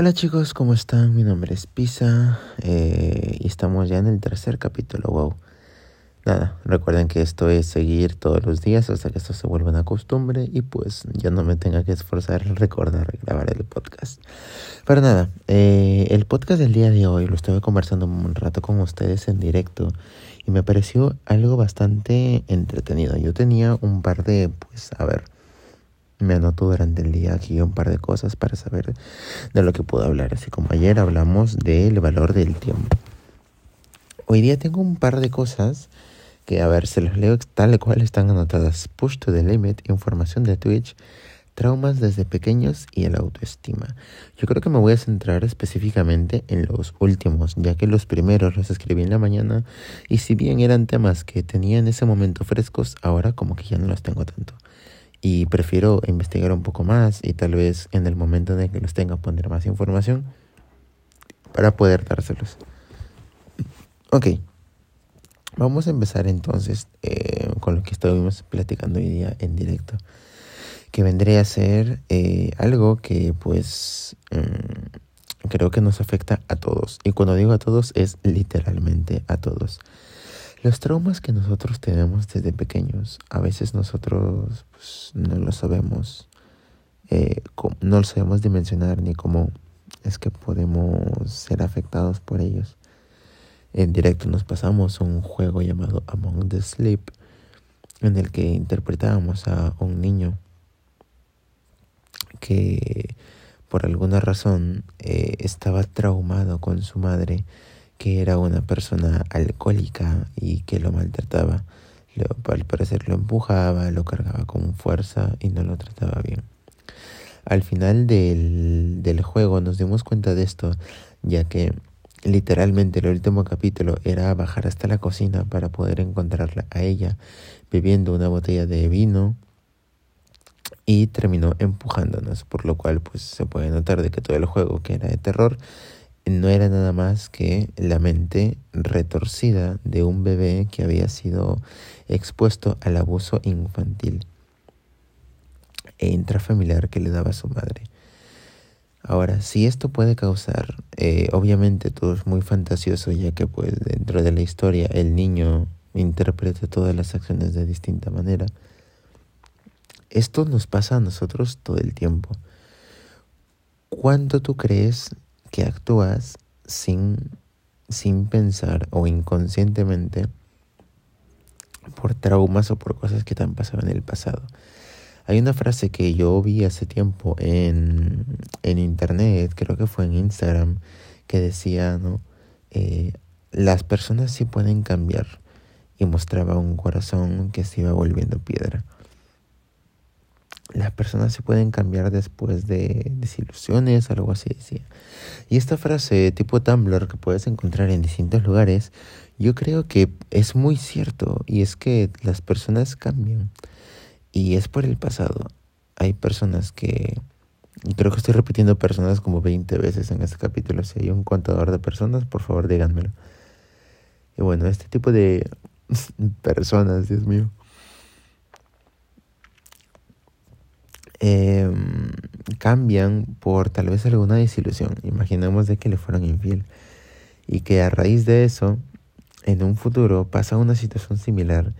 Hola chicos, ¿cómo están? Mi nombre es Pisa eh, y estamos ya en el tercer capítulo, wow. Nada, recuerden que esto es seguir todos los días hasta que esto se vuelva una costumbre y pues ya no me tenga que esforzar en recordar grabar el podcast. Pero nada, eh, el podcast del día de hoy lo estuve conversando un rato con ustedes en directo y me pareció algo bastante entretenido. Yo tenía un par de, pues, a ver me anoto durante el día aquí un par de cosas para saber de lo que puedo hablar. Así como ayer hablamos del valor del tiempo. Hoy día tengo un par de cosas que, a ver, se los leo tal cual están anotadas. Push to the limit, información de Twitch, traumas desde pequeños y el autoestima. Yo creo que me voy a centrar específicamente en los últimos, ya que los primeros los escribí en la mañana y si bien eran temas que tenía en ese momento frescos, ahora como que ya no los tengo tanto y prefiero investigar un poco más y tal vez en el momento en el que los tenga poner más información para poder dárselos. Ok, vamos a empezar entonces eh, con lo que estuvimos platicando hoy día en directo, que vendría a ser eh, algo que pues mm, creo que nos afecta a todos. Y cuando digo a todos es literalmente a todos. Los traumas que nosotros tenemos desde pequeños, a veces nosotros pues, no lo sabemos, eh, no lo sabemos dimensionar ni cómo es que podemos ser afectados por ellos. En directo nos pasamos un juego llamado Among the Sleep, en el que interpretábamos a un niño que por alguna razón eh, estaba traumado con su madre que era una persona alcohólica y que lo maltrataba. Lo, al parecer lo empujaba, lo cargaba con fuerza y no lo trataba bien. Al final del, del juego nos dimos cuenta de esto, ya que literalmente el último capítulo era bajar hasta la cocina para poder encontrarla a ella bebiendo una botella de vino y terminó empujándonos, por lo cual pues se puede notar de que todo el juego que era de terror no era nada más que la mente retorcida de un bebé que había sido expuesto al abuso infantil e intrafamiliar que le daba su madre. Ahora, si esto puede causar, eh, obviamente todo es muy fantasioso, ya que pues dentro de la historia el niño interpreta todas las acciones de distinta manera. Esto nos pasa a nosotros todo el tiempo. ¿Cuánto tú crees que actúas sin, sin pensar o inconscientemente por traumas o por cosas que te han pasado en el pasado. Hay una frase que yo vi hace tiempo en, en internet, creo que fue en Instagram, que decía, ¿no? Eh, las personas sí pueden cambiar y mostraba un corazón que se iba volviendo piedra las personas se pueden cambiar después de desilusiones, algo así decía. Y esta frase tipo Tumblr que puedes encontrar en distintos lugares, yo creo que es muy cierto y es que las personas cambian y es por el pasado. Hay personas que, creo que estoy repitiendo personas como 20 veces en este capítulo, si hay un contador de personas, por favor díganmelo. Y bueno, este tipo de personas, Dios mío eh, cambian por tal vez alguna desilusión. Imaginemos de que le fueron infiel y que a raíz de eso, en un futuro pasa una situación similar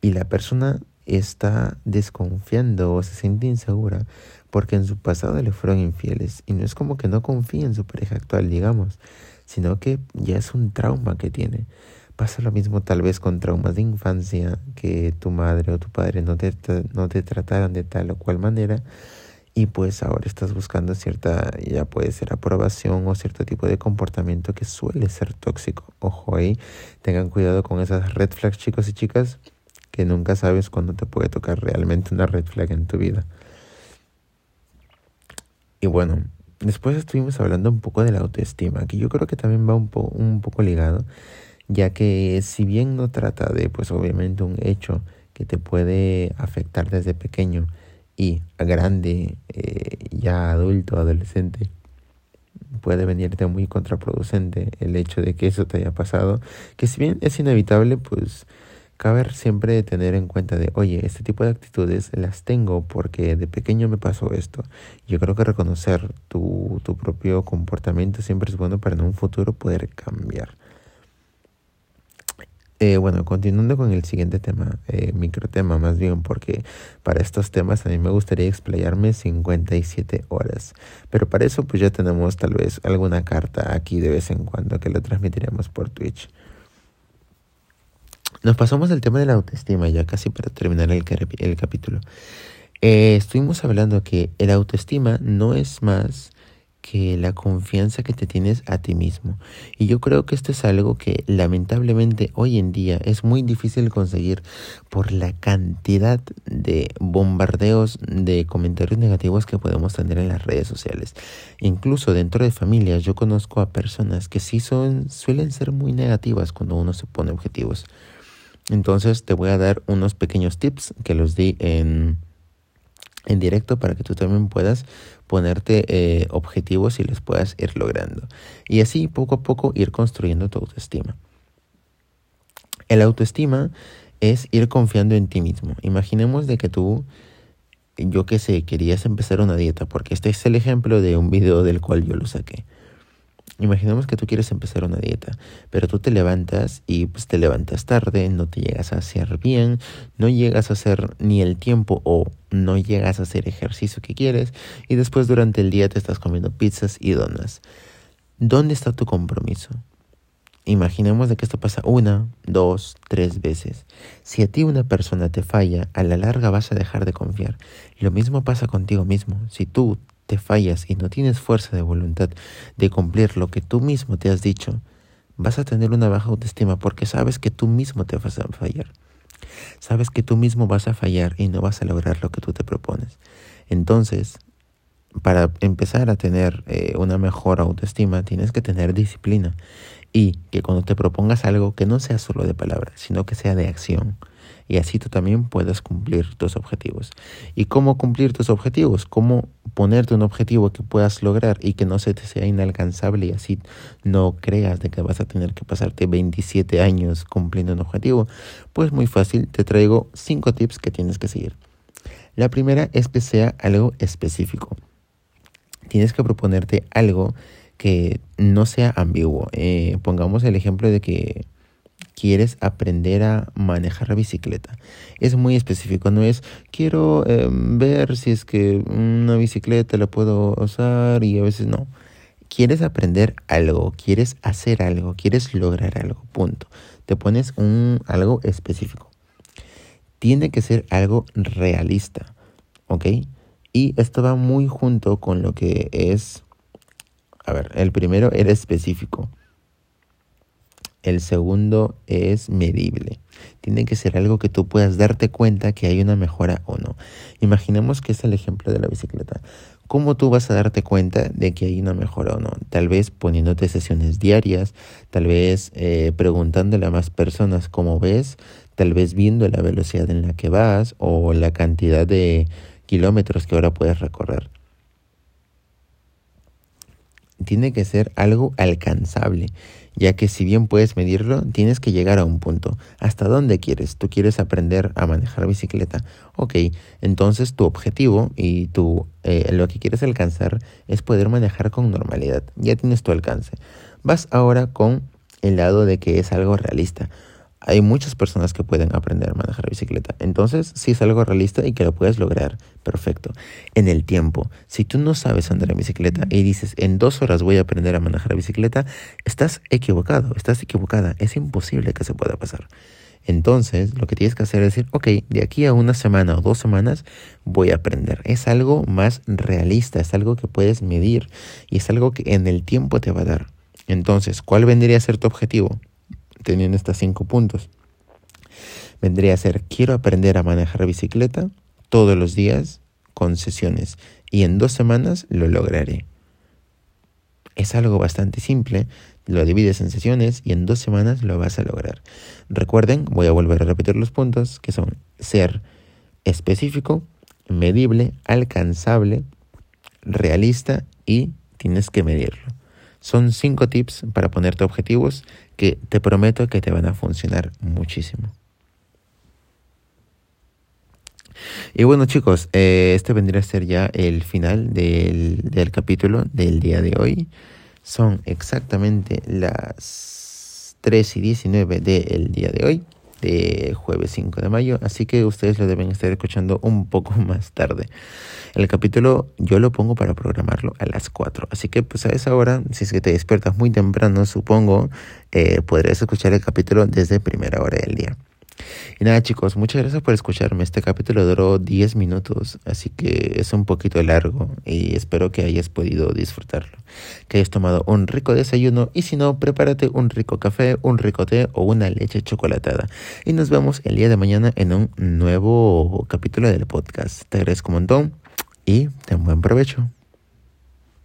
y la persona está desconfiando o se siente insegura porque en su pasado le fueron infieles y no es como que no confía en su pareja actual, digamos, sino que ya es un trauma que tiene. Pasa lo mismo tal vez con traumas de infancia, que tu madre o tu padre no te, no te trataron de tal o cual manera y pues ahora estás buscando cierta, ya puede ser aprobación o cierto tipo de comportamiento que suele ser tóxico. Ojo ahí, tengan cuidado con esas red flags chicos y chicas, que nunca sabes cuándo te puede tocar realmente una red flag en tu vida. Y bueno, después estuvimos hablando un poco de la autoestima, que yo creo que también va un, un poco ligado ya que si bien no trata de, pues obviamente, un hecho que te puede afectar desde pequeño y a grande, eh, ya adulto, adolescente, puede venirte muy contraproducente el hecho de que eso te haya pasado, que si bien es inevitable, pues cabe siempre tener en cuenta de, oye, este tipo de actitudes las tengo porque de pequeño me pasó esto. Yo creo que reconocer tu, tu propio comportamiento siempre es bueno para en un futuro poder cambiar. Eh, bueno, continuando con el siguiente tema, eh, microtema más bien, porque para estos temas a mí me gustaría explayarme 57 horas. Pero para eso pues ya tenemos tal vez alguna carta aquí de vez en cuando que lo transmitiremos por Twitch. Nos pasamos al tema de la autoestima, ya casi para terminar el, el capítulo. Eh, estuvimos hablando que el autoestima no es más que la confianza que te tienes a ti mismo. Y yo creo que esto es algo que lamentablemente hoy en día es muy difícil conseguir por la cantidad de bombardeos de comentarios negativos que podemos tener en las redes sociales. Incluso dentro de familias yo conozco a personas que sí son suelen ser muy negativas cuando uno se pone objetivos. Entonces te voy a dar unos pequeños tips que los di en en directo para que tú también puedas ponerte eh, objetivos y los puedas ir logrando. Y así poco a poco ir construyendo tu autoestima. El autoestima es ir confiando en ti mismo. Imaginemos de que tú, yo qué sé, querías empezar una dieta, porque este es el ejemplo de un video del cual yo lo saqué. Imaginemos que tú quieres empezar una dieta, pero tú te levantas y pues te levantas tarde, no te llegas a hacer bien, no llegas a hacer ni el tiempo o no llegas a hacer ejercicio que quieres y después durante el día te estás comiendo pizzas y donas. ¿Dónde está tu compromiso? Imaginemos de que esto pasa una, dos, tres veces. Si a ti una persona te falla, a la larga vas a dejar de confiar. Lo mismo pasa contigo mismo. Si tú te fallas y no tienes fuerza de voluntad de cumplir lo que tú mismo te has dicho, vas a tener una baja autoestima porque sabes que tú mismo te vas a fallar. Sabes que tú mismo vas a fallar y no vas a lograr lo que tú te propones. Entonces, para empezar a tener eh, una mejor autoestima, tienes que tener disciplina y que cuando te propongas algo que no sea solo de palabras, sino que sea de acción y así tú también puedas cumplir tus objetivos. ¿Y cómo cumplir tus objetivos? ¿Cómo ponerte un objetivo que puedas lograr y que no se te sea inalcanzable y así no creas de que vas a tener que pasarte 27 años cumpliendo un objetivo? Pues muy fácil, te traigo 5 tips que tienes que seguir. La primera es que sea algo específico. Tienes que proponerte algo que no sea ambiguo. Eh, pongamos el ejemplo de que quieres aprender a manejar bicicleta. Es muy específico, no es quiero em, ver si es que una bicicleta la puedo usar y a veces no. Quieres aprender algo, quieres hacer algo, quieres lograr algo, punto. Te pones un algo específico. Tiene que ser algo realista, ¿ok? Y esto va muy junto con lo que es, a ver, el primero era específico. El segundo es medible. Tiene que ser algo que tú puedas darte cuenta que hay una mejora o no. Imaginemos que es el ejemplo de la bicicleta. ¿Cómo tú vas a darte cuenta de que hay una mejora o no? Tal vez poniéndote sesiones diarias, tal vez eh, preguntándole a más personas cómo ves, tal vez viendo la velocidad en la que vas o la cantidad de kilómetros que ahora puedes recorrer. Tiene que ser algo alcanzable ya que si bien puedes medirlo, tienes que llegar a un punto. ¿Hasta dónde quieres? ¿Tú quieres aprender a manejar bicicleta? Ok, entonces tu objetivo y tu, eh, lo que quieres alcanzar es poder manejar con normalidad. Ya tienes tu alcance. Vas ahora con el lado de que es algo realista hay muchas personas que pueden aprender a manejar bicicleta. Entonces, si es algo realista y que lo puedes lograr, perfecto. En el tiempo, si tú no sabes andar en bicicleta y dices, en dos horas voy a aprender a manejar bicicleta, estás equivocado, estás equivocada. Es imposible que se pueda pasar. Entonces, lo que tienes que hacer es decir, ok, de aquí a una semana o dos semanas voy a aprender. Es algo más realista, es algo que puedes medir y es algo que en el tiempo te va a dar. Entonces, ¿cuál vendría a ser tu objetivo? Teniendo estos cinco puntos. Vendría a ser, quiero aprender a manejar bicicleta todos los días con sesiones y en dos semanas lo lograré. Es algo bastante simple, lo divides en sesiones y en dos semanas lo vas a lograr. Recuerden, voy a volver a repetir los puntos, que son ser específico, medible, alcanzable, realista y tienes que medirlo. Son cinco tips para ponerte objetivos que te prometo que te van a funcionar muchísimo. Y bueno chicos, eh, este vendría a ser ya el final del, del capítulo del día de hoy. Son exactamente las 3 y 19 del día de hoy de jueves 5 de mayo, así que ustedes lo deben estar escuchando un poco más tarde. El capítulo yo lo pongo para programarlo a las 4, así que pues a esa hora, si es que te despiertas muy temprano, supongo, eh, podrás escuchar el capítulo desde primera hora del día. Y nada chicos, muchas gracias por escucharme. Este capítulo duró 10 minutos, así que es un poquito largo y espero que hayas podido disfrutarlo. Que hayas tomado un rico desayuno y si no, prepárate un rico café, un rico té o una leche chocolatada. Y nos vemos el día de mañana en un nuevo capítulo del podcast. Te agradezco un montón y ten buen provecho.